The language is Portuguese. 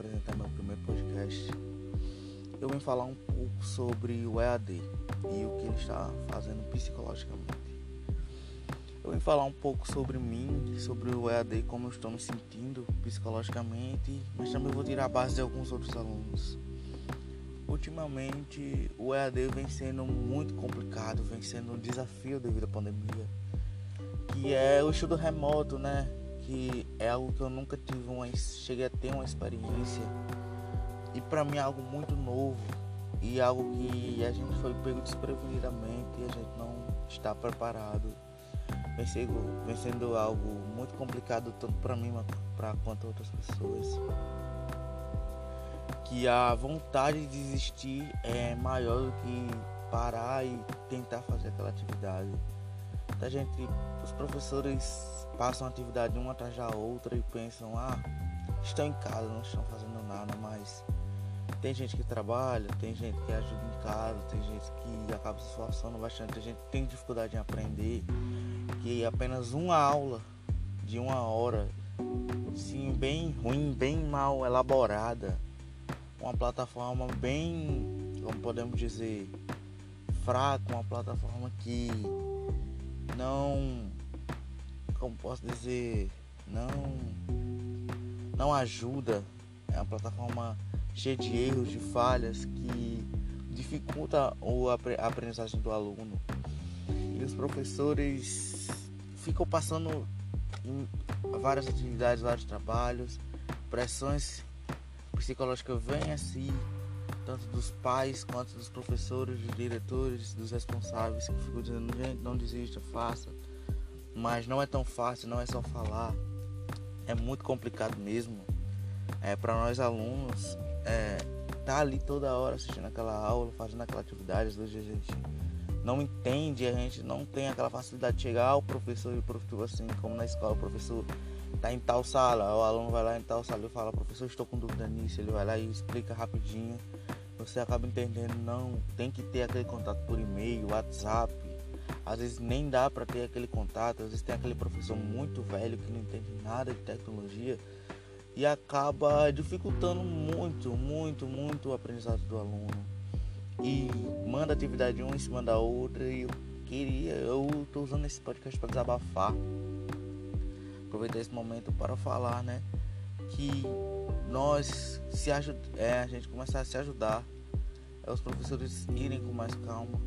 apresentar meu primeiro podcast, eu vim falar um pouco sobre o EAD e o que ele está fazendo psicologicamente. Eu vim falar um pouco sobre mim, sobre o EAD, como eu estou me sentindo psicologicamente, mas também vou tirar a base de alguns outros alunos. Ultimamente, o EAD vem sendo muito complicado, vem sendo um desafio devido à pandemia, que é o estudo remoto, né? Que é algo que eu nunca tive uma, cheguei a ter uma experiência e para mim é algo muito novo e algo que a gente foi pego desprevenidamente e a gente não está preparado. Vem sendo algo muito complicado tanto para mim para quanto outras pessoas. Que a vontade de desistir é maior do que parar e tentar fazer aquela atividade. A gente, os professores passam atividade uma atrás da outra e pensam, ah, estão em casa, não estão fazendo nada, mas tem gente que trabalha, tem gente que ajuda em casa, tem gente que acaba se esforçando bastante, tem gente que tem dificuldade em aprender, que apenas uma aula de uma hora, sim, bem ruim, bem mal elaborada, uma plataforma bem, como podemos dizer, fraca, uma plataforma que não, como posso dizer, não, não ajuda, é uma plataforma cheia de erros, de falhas que dificulta a aprendizagem do aluno. E os professores ficam passando várias atividades, vários trabalhos, pressões psicológicas vêm assim, tanto dos pais quanto dos professores, dos diretores, dos responsáveis que ficam dizendo, gente, não desista, faça. Mas não é tão fácil, não é só falar. É muito complicado mesmo. É, para nós alunos, é, tá ali toda hora assistindo aquela aula, fazendo aquela atividade, às vezes a gente não entende, a gente não tem aquela facilidade de chegar ao professor e o professor assim, como na escola, o professor tá em tal sala, o aluno vai lá em tal sala e fala, professor, estou com dúvida nisso, ele vai lá e explica rapidinho. Você acaba entendendo, não, tem que ter aquele contato por e-mail, WhatsApp. Às vezes nem dá para ter aquele contato, às vezes tem aquele professor muito velho que não entende nada de tecnologia e acaba dificultando muito, muito, muito o aprendizado do aluno. E manda atividade uma em cima da outra e eu queria, eu estou usando esse podcast para desabafar. Aproveitar esse momento para falar, né, que nós se é, a gente começar a se ajudar, é os professores irem com mais calma.